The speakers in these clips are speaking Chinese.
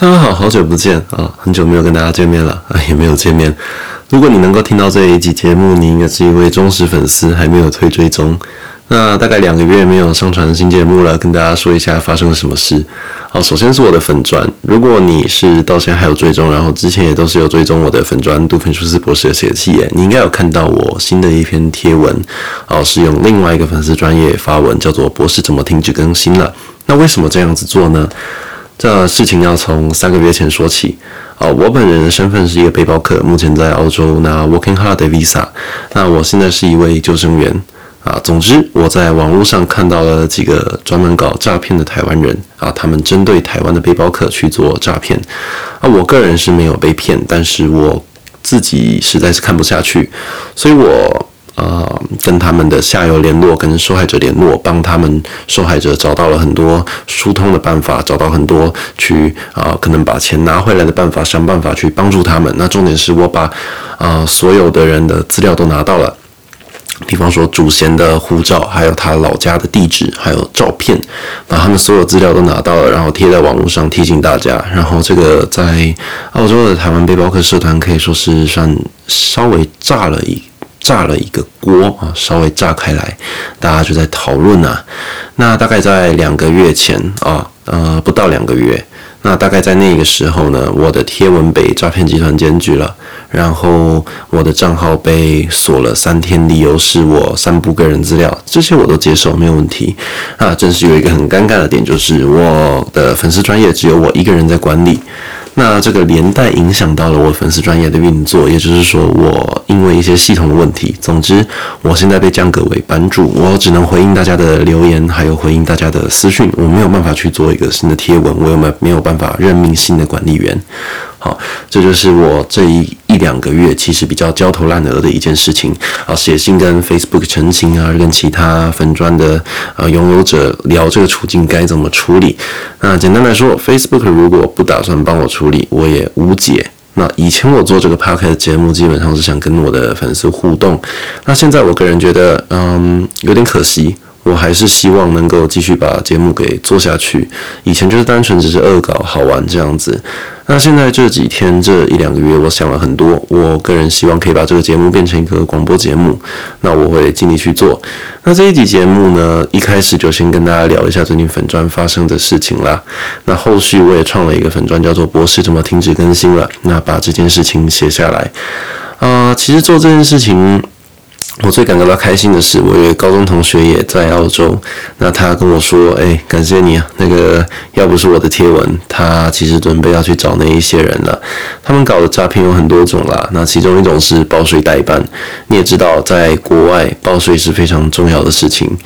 大家好，好久不见啊，很久没有跟大家见面了啊，也没有见面。如果你能够听到这一集节目，你应该是一位忠实粉丝，还没有退追踪。那大概两个月没有上传新节目了，跟大家说一下发生了什么事。好，首先是我的粉砖，如果你是到现在还有追踪，然后之前也都是有追踪我的粉砖杜芬舒斯博士的写信耶，你应该有看到我新的一篇贴文，哦，是用另外一个粉丝专业发文，叫做“博士怎么停止更新了”。那为什么这样子做呢？这事情要从三个月前说起啊，我本人的身份是一个背包客，目前在澳洲拿 Working Holiday Visa。那我现在是一位救生员啊。总之，我在网络上看到了几个专门搞诈骗的台湾人啊，他们针对台湾的背包客去做诈骗啊。我个人是没有被骗，但是我自己实在是看不下去，所以我。啊、跟他们的下游联络，跟受害者联络，帮他们受害者找到了很多疏通的办法，找到很多去啊、可能把钱拿回来的办法，想办法去帮助他们。那重点是我把啊、所有的人的资料都拿到了，比方说祖先的护照，还有他老家的地址，还有照片，把他们所有资料都拿到了，然后贴在网络上提醒大家。然后这个在澳洲的台湾背包客社团可以说是算稍微炸了一。炸了一个锅啊，稍微炸开来，大家就在讨论啊。那大概在两个月前啊，呃，不到两个月，那大概在那个时候呢，我的贴文被诈骗集团检举了，然后我的账号被锁了三天，理由是我散布个人资料，这些我都接受，没有问题。啊，真是有一个很尴尬的点，就是我的粉丝专业只有我一个人在管理。那这个连带影响到了我粉丝专业的运作，也就是说，我因为一些系统的问题，总之，我现在被降格为版主，我只能回应大家的留言，还有回应大家的私讯，我没有办法去做一个新的贴文，我有没没有办法任命新的管理员。好，这就是我这一一两个月其实比较焦头烂额的一件事情啊，写信跟 Facebook 澄清啊，跟其他粉砖的啊拥有者聊这个处境该怎么处理。那简单来说，Facebook 如果不打算帮我处理，我也无解。那以前我做这个 p o c a s t 节目，基本上是想跟我的粉丝互动。那现在我个人觉得，嗯，有点可惜。我还是希望能够继续把节目给做下去。以前就是单纯只是恶搞好玩这样子。那现在这几天这一两个月，我想了很多。我个人希望可以把这个节目变成一个广播节目。那我会尽力去做。那这一集节目呢，一开始就先跟大家聊一下最近粉砖发生的事情啦。那后续我也创了一个粉砖，叫做“博士怎么停止更新了”。那把这件事情写下来。啊、其实做这件事情。我最感觉到开心的是，我有一个高中同学也在澳洲，那他跟我说：“哎，感谢你啊，那个要不是我的贴文，他其实准备要去找那一些人了。他们搞的诈骗有很多种啦，那其中一种是报税代办。你也知道，在国外报税是非常重要的事情。”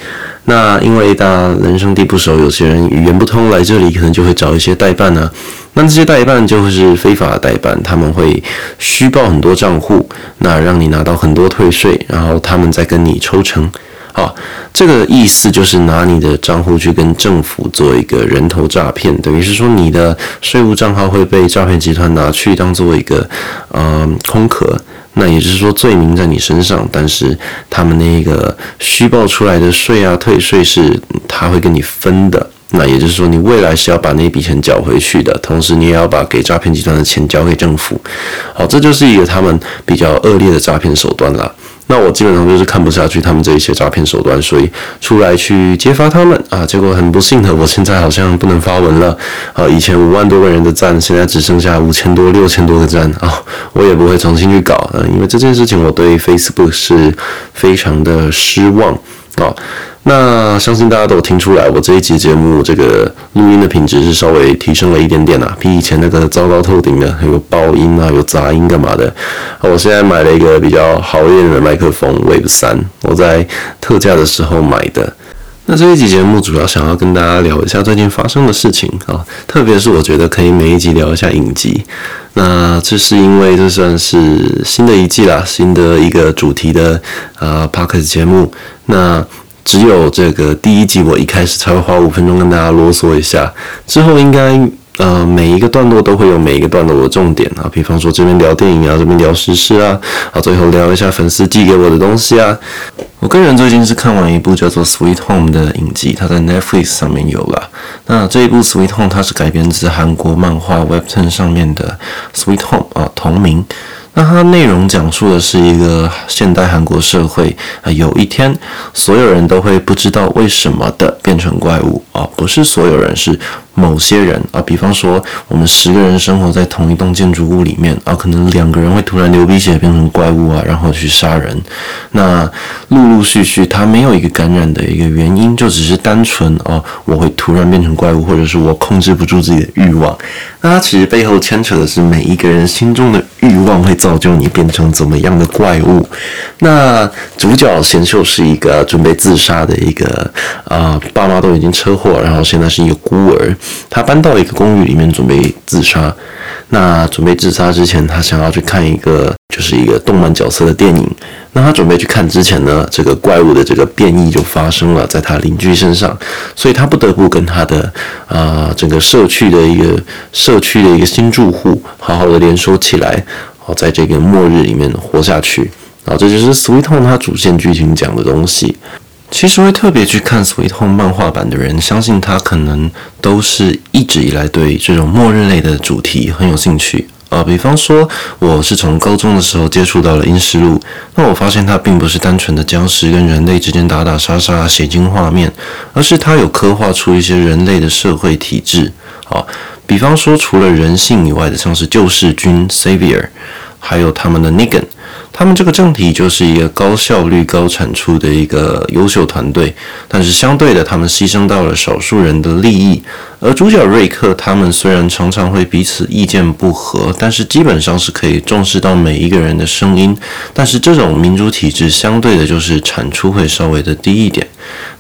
那因为大家人生地不熟，有些人语言不通，来这里可能就会找一些代办呢、啊。那这些代办就会是非法代办，他们会虚报很多账户，那让你拿到很多退税，然后他们再跟你抽成。好，这个意思就是拿你的账户去跟政府做一个人头诈骗，等于是说你的税务账号会被诈骗集团拿去当做一个嗯、呃、空壳。那也就是说，罪名在你身上，但是他们那个虚报出来的税啊、退税是他会跟你分的。那也就是说，你未来是要把那笔钱缴回去的，同时你也要把给诈骗集团的钱交给政府。好，这就是一个他们比较恶劣的诈骗手段了。那我基本上就是看不下去他们这一些诈骗手段，所以出来去揭发他们啊。结果很不幸的，我现在好像不能发文了啊。以前五万多个人的赞，现在只剩下五千多、六千多个赞啊。我也不会重新去搞啊，因为这件事情我对 Facebook 是非常的失望好。那相信大家都有听出来，我这一集节目这个录音的品质是稍微提升了一点点啦，比以前那个糟糕透顶的，还有爆音啊，有杂音干嘛的。我现在买了一个比较好一点的麦克风，Wave 三，我在特价的时候买的。那这一集节目主要想要跟大家聊一下最近发生的事情啊，特别是我觉得可以每一集聊一下影集。那这是因为这算是新的一季啦，新的一个主题的呃 Podcast 节目。那只有这个第一集，我一开始才会花五分钟跟大家啰嗦一下，之后应该呃，每一个段落都会有每一个段落的重点啊，比方说这边聊电影啊，这边聊时事啊，啊，最后聊一下粉丝寄给我的东西啊。我个人最近是看完一部叫做《Sweet Home》的影集，它在 Netflix 上面有了。那这一部《Sweet Home》它是改编自韩国漫画 Webtoon 上面的《Sweet Home》啊，同名。那它内容讲述的是一个现代韩国社会啊，有一天所有人都会不知道为什么的变成怪物啊，不是所有人是。某些人啊，比方说我们十个人生活在同一栋建筑物里面啊，可能两个人会突然流鼻血变成怪物啊，然后去杀人。那陆陆续续，他没有一个感染的一个原因，就只是单纯哦，我会突然变成怪物，或者是我控制不住自己的欲望。那其实背后牵扯的是每一个人心中的欲望会造就你变成怎么样的怪物。那主角贤秀是一个准备自杀的一个啊，爸妈都已经车祸，然后现在是一个孤儿。他搬到一个公寓里面准备自杀。那准备自杀之前，他想要去看一个就是一个动漫角色的电影。那他准备去看之前呢，这个怪物的这个变异就发生了在他邻居身上，所以他不得不跟他的啊、整个社区的一个社区的一个新住户好好的联手起来，好在这个末日里面活下去。啊，这就是 Sweet Home 它主线剧情讲的东西。其实会特别去看《Sweet Home》漫画版的人，相信他可能都是一直以来对这种末日类的主题很有兴趣啊、呃。比方说，我是从高中的时候接触到了《阴尸路》，那我发现它并不是单纯的僵尸跟人类之间打打杀杀、血腥画面，而是它有刻画出一些人类的社会体制。啊，比方说，除了人性以外的，像是救世军 Savior，还有他们的 Negan。他们这个政体就是一个高效率、高产出的一个优秀团队，但是相对的，他们牺牲到了少数人的利益。而主角瑞克他们虽然常常会彼此意见不合，但是基本上是可以重视到每一个人的声音。但是这种民主体制相对的，就是产出会稍微的低一点。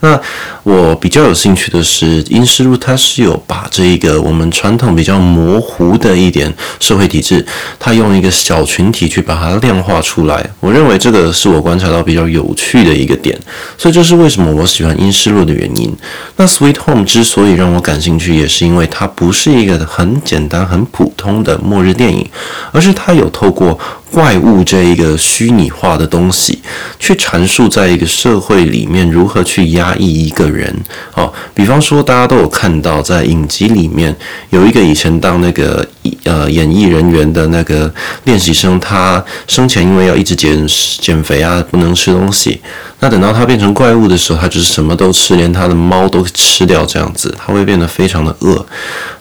那我比较有兴趣的是《阴尸路》，它是有把这一个我们传统比较模糊的一点社会体制，它用一个小群体去把它量化出来。我认为这个是我观察到比较有趣的一个点，所以这是为什么我喜欢《阴尸路》的原因。那《Sweet Home》之所以让我感兴趣，也是因为它不是一个很简单、很普通的末日电影，而是它有透过怪物这一个虚拟化的东西，去阐述在一个社会里面如何去压抑一个人。哦，比方说大家都有看到，在影集里面有一个以前当那个呃演艺人员的那个练习生，他生前因为要一直减减肥啊，不能吃东西。那等到他变成怪物的时候，他就是什么都吃，连他的猫都吃掉，这样子他会变得非常的饿。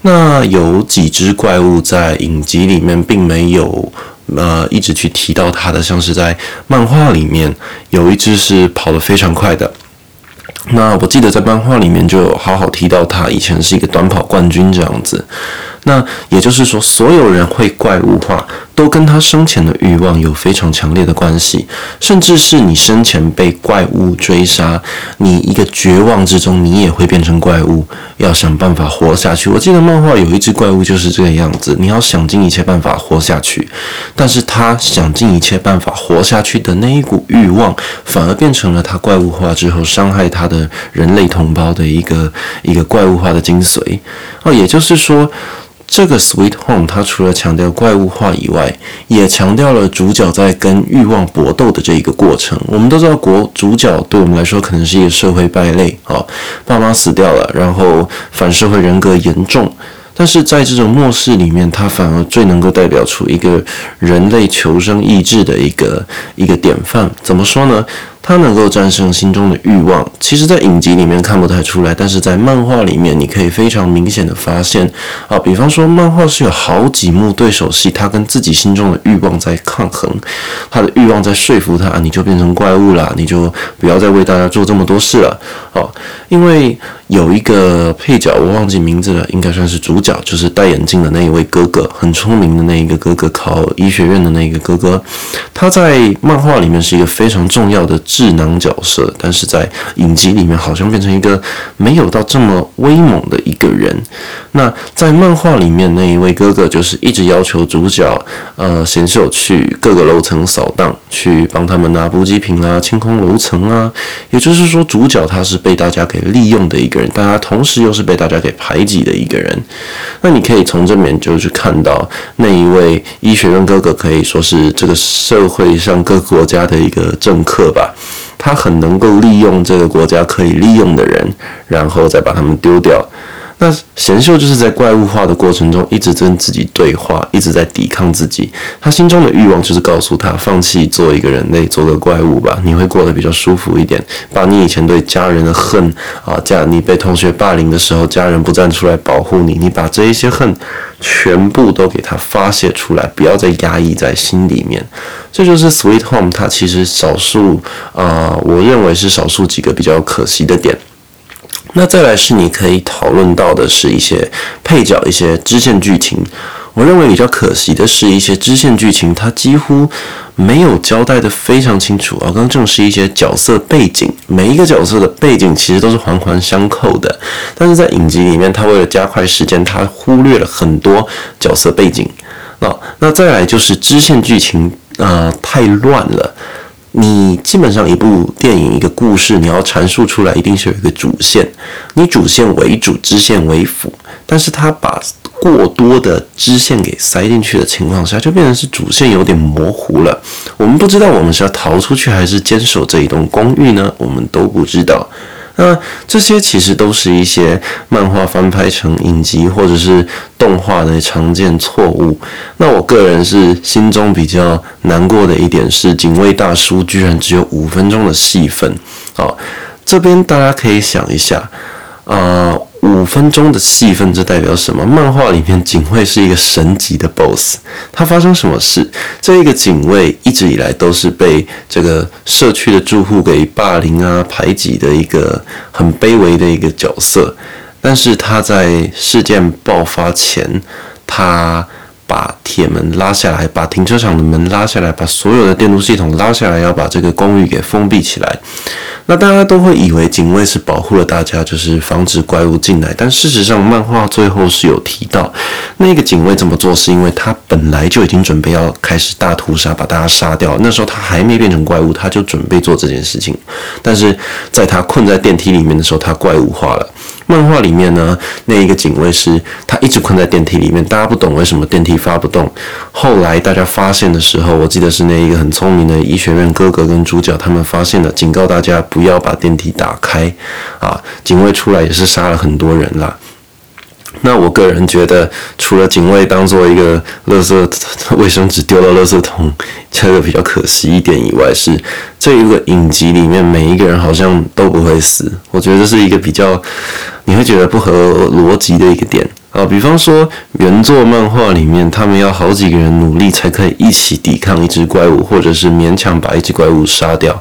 那有几只怪物在影集里面并没有。呃，一直去提到他的，像是在漫画里面有一只是跑得非常快的。那我记得在漫画里面就好好提到他以前是一个短跑冠军这样子。那也就是说，所有人会怪物化，都跟他生前的欲望有非常强烈的关系，甚至是你生前被怪物追杀，你一个绝望之中，你也会变成怪物，要想办法活下去。我记得漫画有一只怪物就是这个样子，你要想尽一切办法活下去，但是他想尽一切办法活下去的那一股欲望，反而变成了他怪物化之后伤害他的人类同胞的一个一个怪物化的精髓。哦，也就是说。这个 Sweet Home，它除了强调怪物化以外，也强调了主角在跟欲望搏斗的这一个过程。我们都知道，国主角对我们来说可能是一个社会败类啊，爸妈死掉了，然后反社会人格严重。但是在这种末世里面，他反而最能够代表出一个人类求生意志的一个一个典范。怎么说呢？他能够战胜心中的欲望，其实，在影集里面看不太出来，但是在漫画里面，你可以非常明显的发现啊，比方说，漫画是有好几幕对手戏，他跟自己心中的欲望在抗衡，他的欲望在说服他，你就变成怪物了，你就不要再为大家做这么多事了，哦，因为有一个配角，我忘记名字了，应该算是主角，就是戴眼镜的那一位哥哥，很聪明的那一个哥哥，考医学院的那个哥哥，他在漫画里面是一个非常重要的。智囊角色，但是在影集里面好像变成一个没有到这么威猛的一个人。那在漫画里面那一位哥哥，就是一直要求主角呃贤秀去各个楼层扫荡，去帮他们拿补给品啊、清空楼层啊。也就是说，主角他是被大家给利用的一个人，但他同时又是被大家给排挤的一个人。那你可以从这边就去看到那一位医学院哥哥，可以说是这个社会上各个国家的一个政客吧。他很能够利用这个国家可以利用的人，然后再把他们丢掉。那贤秀就是在怪物化的过程中，一直跟自己对话，一直在抵抗自己。他心中的欲望就是告诉他，放弃做一个人类，做个怪物吧，你会过得比较舒服一点。把你以前对家人的恨啊，家你被同学霸凌的时候，家人不站出来保护你，你把这一些恨全部都给他发泄出来，不要再压抑在心里面。这就是《Sweet Home》它其实少数啊，我认为是少数几个比较可惜的点。那再来是你可以讨论到的是一些配角、一些支线剧情。我认为比较可惜的是一些支线剧情，它几乎没有交代得非常清楚。啊刚正是一些角色背景，每一个角色的背景其实都是环环相扣的。但是在影集里面，它为了加快时间，它忽略了很多角色背景。那那再来就是支线剧情啊、太乱了。你基本上一部电影一个故事，你要阐述出来，一定是有一个主线，你主线为主，支线为辅。但是他把过多的支线给塞进去的情况下，就变成是主线有点模糊了。我们不知道我们是要逃出去，还是坚守这一栋公寓呢？我们都不知道。那这些其实都是一些漫画翻拍成影集或者是动画的常见错误。那我个人是心中比较难过的一点是，警卫大叔居然只有五分钟的戏份。好，这边大家可以想一下，啊、呃。五分钟的戏份，这代表什么？漫画里面警卫是一个神级的 BOSS，他发生什么事？这一个警卫一直以来都是被这个社区的住户给霸凌啊、排挤的一个很卑微的一个角色，但是他在事件爆发前，他把铁门拉下来，把停车场的门拉下来，把所有的电路系统拉下来，要把这个公寓给封闭起来。那大家都会以为警卫是保护了大家，就是防止怪物进来。但事实上，漫画最后是有提到，那个警卫这么做是因为他本来就已经准备要开始大屠杀，把大家杀掉。那时候他还没变成怪物，他就准备做这件事情。但是在他困在电梯里面的时候，他怪物化了。漫画里面呢，那一个警卫是他一直困在电梯里面，大家不懂为什么电梯发不动。后来大家发现的时候，我记得是那一个很聪明的医学院哥哥跟主角他们发现了，警告大家不要把电梯打开。啊，警卫出来也是杀了很多人啦。那我个人觉得，除了警卫当做一个垃圾卫生纸丢到垃圾桶，这个比较可惜一点以外，是这一个影集里面每一个人好像都不会死。我觉得这是一个比较你会觉得不合逻辑的一个点。啊，比方说原作漫画里面，他们要好几个人努力才可以一起抵抗一只怪物，或者是勉强把一只怪物杀掉。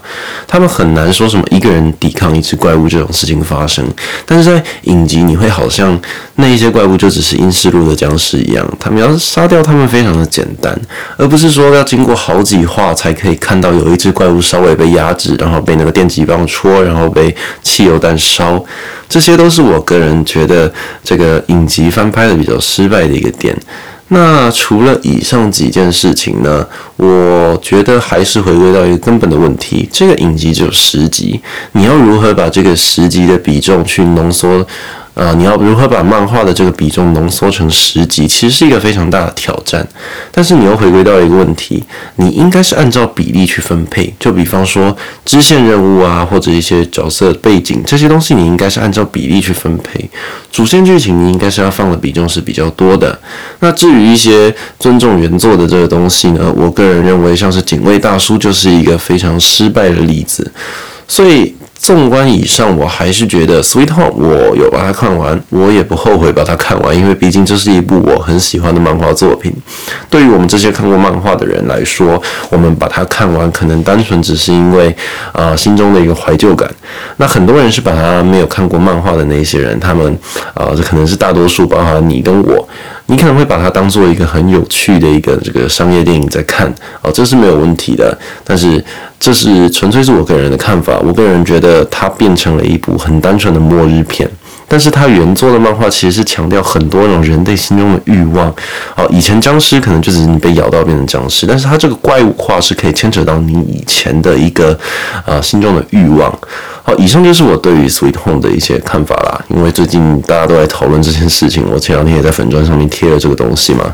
他们很难说什么一个人抵抗一只怪物这种事情发生。但是在影集，你会好像那一些怪物就只是阴尸路的僵尸一样，他们要杀掉他们非常的简单，而不是说要经过好几话才可以看到有一只怪物稍微被压制，然后被那个电击棒戳，然后被汽油弹烧。这些都是我个人觉得这个影集翻拍的比较失败的一个点。那除了以上几件事情呢，我觉得还是回归到一个根本的问题：这个影集只有十集，你要如何把这个十集的比重去浓缩？啊、你要如何把漫画的这个比重浓缩成十集，其实是一个非常大的挑战。但是你又回归到一个问题，你应该是按照比例去分配。就比方说支线任务啊，或者一些角色背景这些东西，你应该是按照比例去分配。主线剧情你应该是要放的比重是比较多的。那至于一些尊重原作的这个东西呢，我个人认为像是警卫大叔就是一个非常失败的例子。所以。纵观以上，我还是觉得《Sweet Home》我有把它看完，我也不后悔把它看完，因为毕竟这是一部我很喜欢的漫画作品。对于我们这些看过漫画的人来说，我们把它看完，可能单纯只是因为啊、呃、心中的一个怀旧感。那很多人是把它没有看过漫画的那些人，他们啊、这可能是大多数，包括你跟我。你可能会把它当做一个很有趣的一个这个商业电影在看哦，这是没有问题的。但是这是纯粹是我个人的看法，我个人觉得呃它变成了一部很单纯的末日片。但是它原作的漫画其实是强调很多种人类心中的欲望。好，以前僵尸可能就是你被咬到变成僵尸，但是它这个怪物化是可以牵扯到你以前的一个呃心中的欲望。好，以上就是我对于 Sweet Home 的一些看法啦。因为最近大家都在讨论这件事情，我前两天也在粉砖上面贴了这个东西嘛。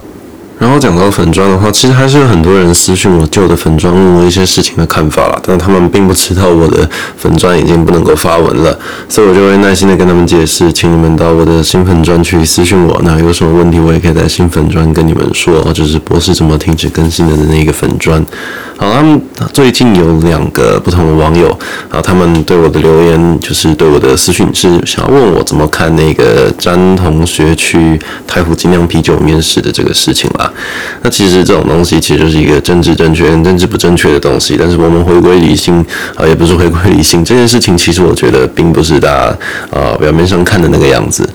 然后讲到粉砖的话，其实还是有很多人私讯我旧的粉砖，问我一些事情的看法啦。但他们并不知道我的粉砖已经不能够发文了，所以我就会耐心的跟他们解释，请你们到我的新粉砖去私讯我。那有什么问题，我也可以在新粉砖跟你们说，就是博士怎么停止更新的那个粉砖。好，他们最近有两个不同的网友啊，他们对我的留言就是对我的私讯是想要问我怎么看那个詹同学去太湖精酿啤酒面试的这个事情啦。那其实这种东西其实就是一个政治正确跟政治不正确的东西，但是我们回归理性啊，也不是回归理性，这件事情其实我觉得并不是大家啊表面上看的那个样子。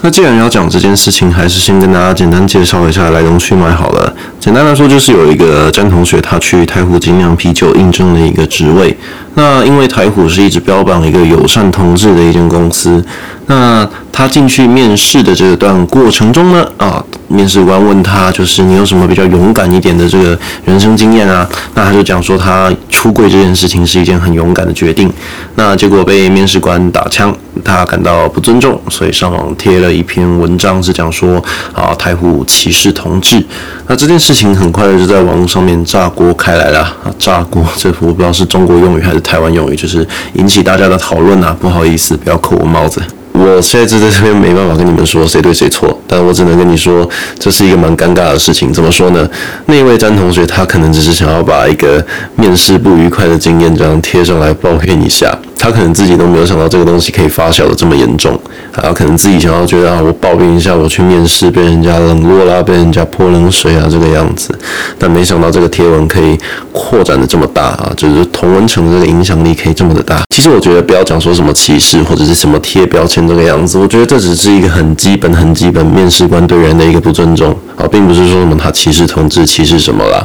那既然要讲这件事情，还是先跟大家简单介绍一下来龙去脉好了。简单来说，就是有一个詹同学，他去台虎精酿啤酒应征了一个职位。那因为台虎是一直标榜一个友善同志的一间公司，那他进去面试的这段过程中呢，啊。面试官问他，就是你有什么比较勇敢一点的这个人生经验啊？那他就讲说，他出柜这件事情是一件很勇敢的决定。那结果被面试官打枪，他感到不尊重，所以上网贴了一篇文章，是讲说啊，台虎歧视同志。那这件事情很快就在网络上面炸锅开来了啊！炸锅，这我 不知道是中国用语还是台湾用语，就是引起大家的讨论啊。不好意思，不要扣我帽子。我现在就在这边没办法跟你们说谁对谁错，但我只能跟你说，这是一个蛮尴尬的事情。怎么说呢？那位张同学他可能只是想要把一个面试不愉快的经验这样贴上来抱怨一下。他可能自己都没有想到这个东西可以发酵的这么严重，啊，可能自己想要觉得啊，我抱怨一下，我去面试被人家冷落啦，被人家泼冷水啊，这个样子，但没想到这个贴文可以扩展的这么大啊，就是同文层这个影响力可以这么的大。其实我觉得不要讲说什么歧视或者是什么贴标签这个样子，我觉得这只是一个很基本、很基本面试官对人的一个不尊重并不是说什么他歧视同志、歧视什么啦。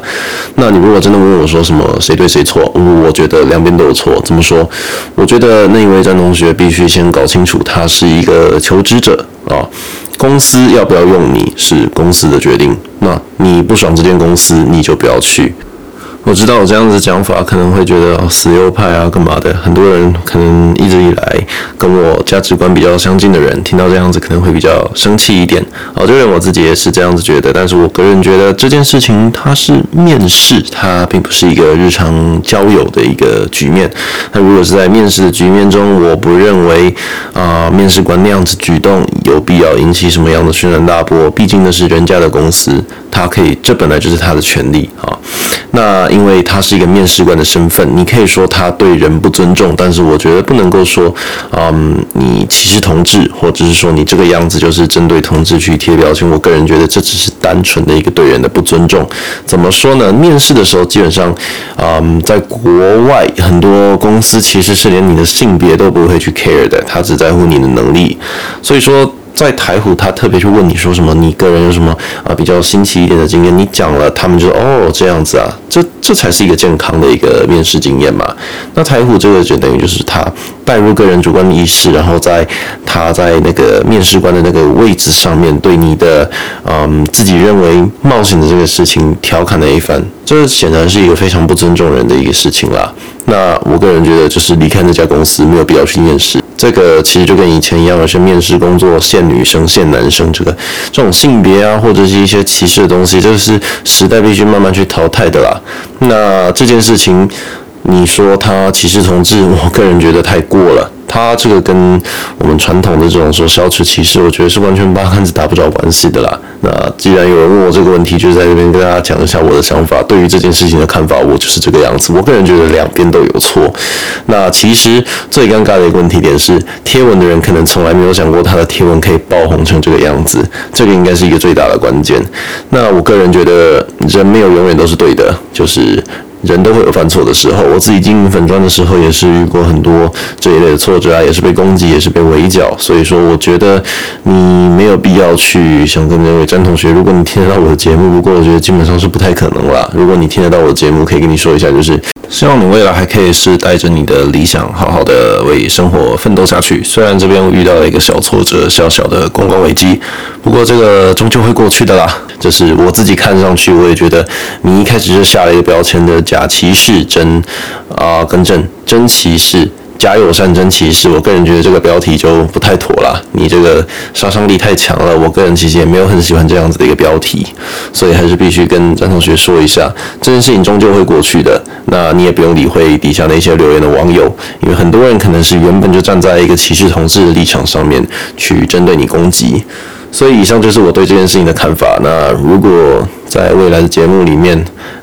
那你如果真的问我说什么谁对谁错，我觉得两边都有错。怎么说？我。觉得那一位张同学必须先搞清楚，他是一个求职者啊。公司要不要用你是公司的决定，那你不爽这间公司，你就不要去。我知道我这样子讲法可能会觉得，死右派啊，干嘛的？很多人可能一直以来跟我价值观比较相近的人，听到这样子可能会比较生气一点。哦，就连我自己也是这样子觉得。但是我个人觉得这件事情它是面试，它并不是一个日常交友的一个局面。那如果是在面试的局面中，我不认为啊，面试官那样子举动有必要引起什么样的轩然大波。毕竟那是人家的公司，他可以，这本来就是他的权利啊。那因为他是一个面试官的身份，你可以说他对人不尊重，但是我觉得不能够说，嗯，你歧视同志，或者是说你这个样子就是针对同志去贴标签。我个人觉得这只是单纯的一个对人的不尊重。怎么说呢？面试的时候，基本上，嗯，在国外很多公司其实是连你的性别都不会去 care 的，他只在乎你的能力。所以说。在台虎，他特别去问你说什么？你个人有什么啊比较新奇一点的经验？你讲了，他们就哦这样子啊，这这才是一个健康的一个面试经验嘛。那台虎这个就等于就是他带入个人主观意识，然后在他在那个面试官的那个位置上面对你的嗯自己认为冒险的这个事情调侃了一番，这显然是一个非常不尊重人的一个事情啦。那我个人觉得就是离开那家公司没有必要去面试。这个其实就跟以前一样，有些面试工作限女生、限男生，这个这种性别啊，或者是一些歧视的东西，这是时代必须慢慢去淘汰的啦。那这件事情，你说他歧视同志，我个人觉得太过了。他这个跟我们传统的这种说消除歧视，我觉得是完全八竿子打不着关系的啦。那既然有人问我这个问题，就在这边跟大家讲一下我的想法。对于这件事情的看法，我就是这个样子。我个人觉得两边都有错。那其实最尴尬的一个问题点是，贴文的人可能从来没有想过他的贴文可以爆红成这个样子，这个应该是一个最大的关键。那我个人觉得，人没有永远都是对的，就是。人都会有犯错的时候，我自己经营粉砖的时候也是遇过很多这一类的挫折啊，也是被攻击，也是被围剿。所以说，我觉得你没有必要去想跟那位詹同学。如果你听得到我的节目，不过我觉得基本上是不太可能了。如果你听得到我的节目，可以跟你说一下，就是希望你未来还可以是带着你的理想，好好的为生活奋斗下去。虽然这边遇到了一个小挫折，小小的公关危机，不过这个终究会过去的啦。就是我自己看上去，我也觉得你一开始就下了一个标签的假骑士真啊，更正真骑士。假友善真歧视，我个人觉得这个标题就不太妥啦。你这个杀伤力太强了，我个人其实也没有很喜欢这样子的一个标题，所以还是必须跟张同学说一下，这件事情终究会过去的。那你也不用理会底下那些留言的网友，因为很多人可能是原本就站在一个歧视同志的立场上面去针对你攻击。所以以上就是我对这件事情的看法。那如果在未来的节目里面，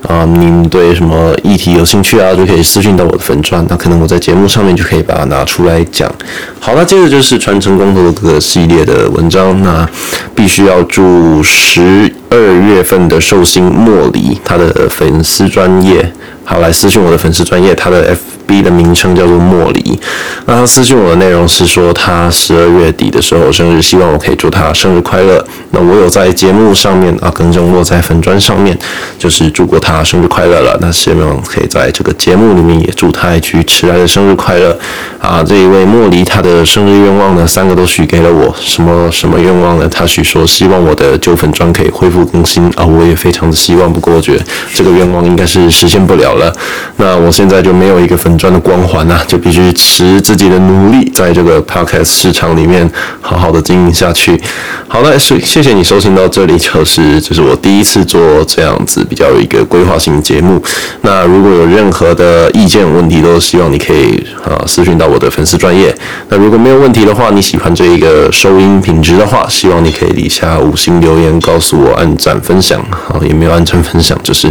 啊、您对什么议题有兴趣啊，就可以私信到我的粉钻，那可能我在节目上面就可以把它拿出来讲。好，那接着就是传承光头的各个系列的文章，那必须要祝十二月份的寿星莫离他的粉丝专业，好，来私信我的粉丝专业，他的 F。B 的名称叫做莫离，那他私信我的内容是说他十二月底的时候生日，希望我可以祝他生日快乐。那我有在节目上面啊，更正落在粉砖上面就是祝过他生日快乐了。那希望可以在这个节目里面也祝他一句迟来的生日快乐啊！这一位莫离他的生日愿望呢，三个都许给了我，什么什么愿望呢？他许说希望我的旧粉砖可以恢复不更新啊，我也非常的希望，不过我觉得这个愿望应该是实现不了了。那我现在就没有一个粉。专的光环啊，就必须持自己的努力，在这个 podcast 市场里面好好的经营下去。好了，是谢谢你收听到这里，就是这是我第一次做这样子比较有一个规划性节目。那如果有任何的意见问题，都希望你可以啊私讯到我的粉丝专业。那如果没有问题的话，你喜欢这一个收音品质的话，希望你可以底下五星留言告诉我，按赞分享。好，也没有按赞分享，就是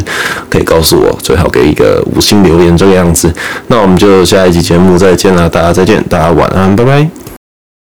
可以告诉我，最好给一个五星留言这个样子。那。我们就下一集节目再见了，大家再见，大家晚安，拜拜。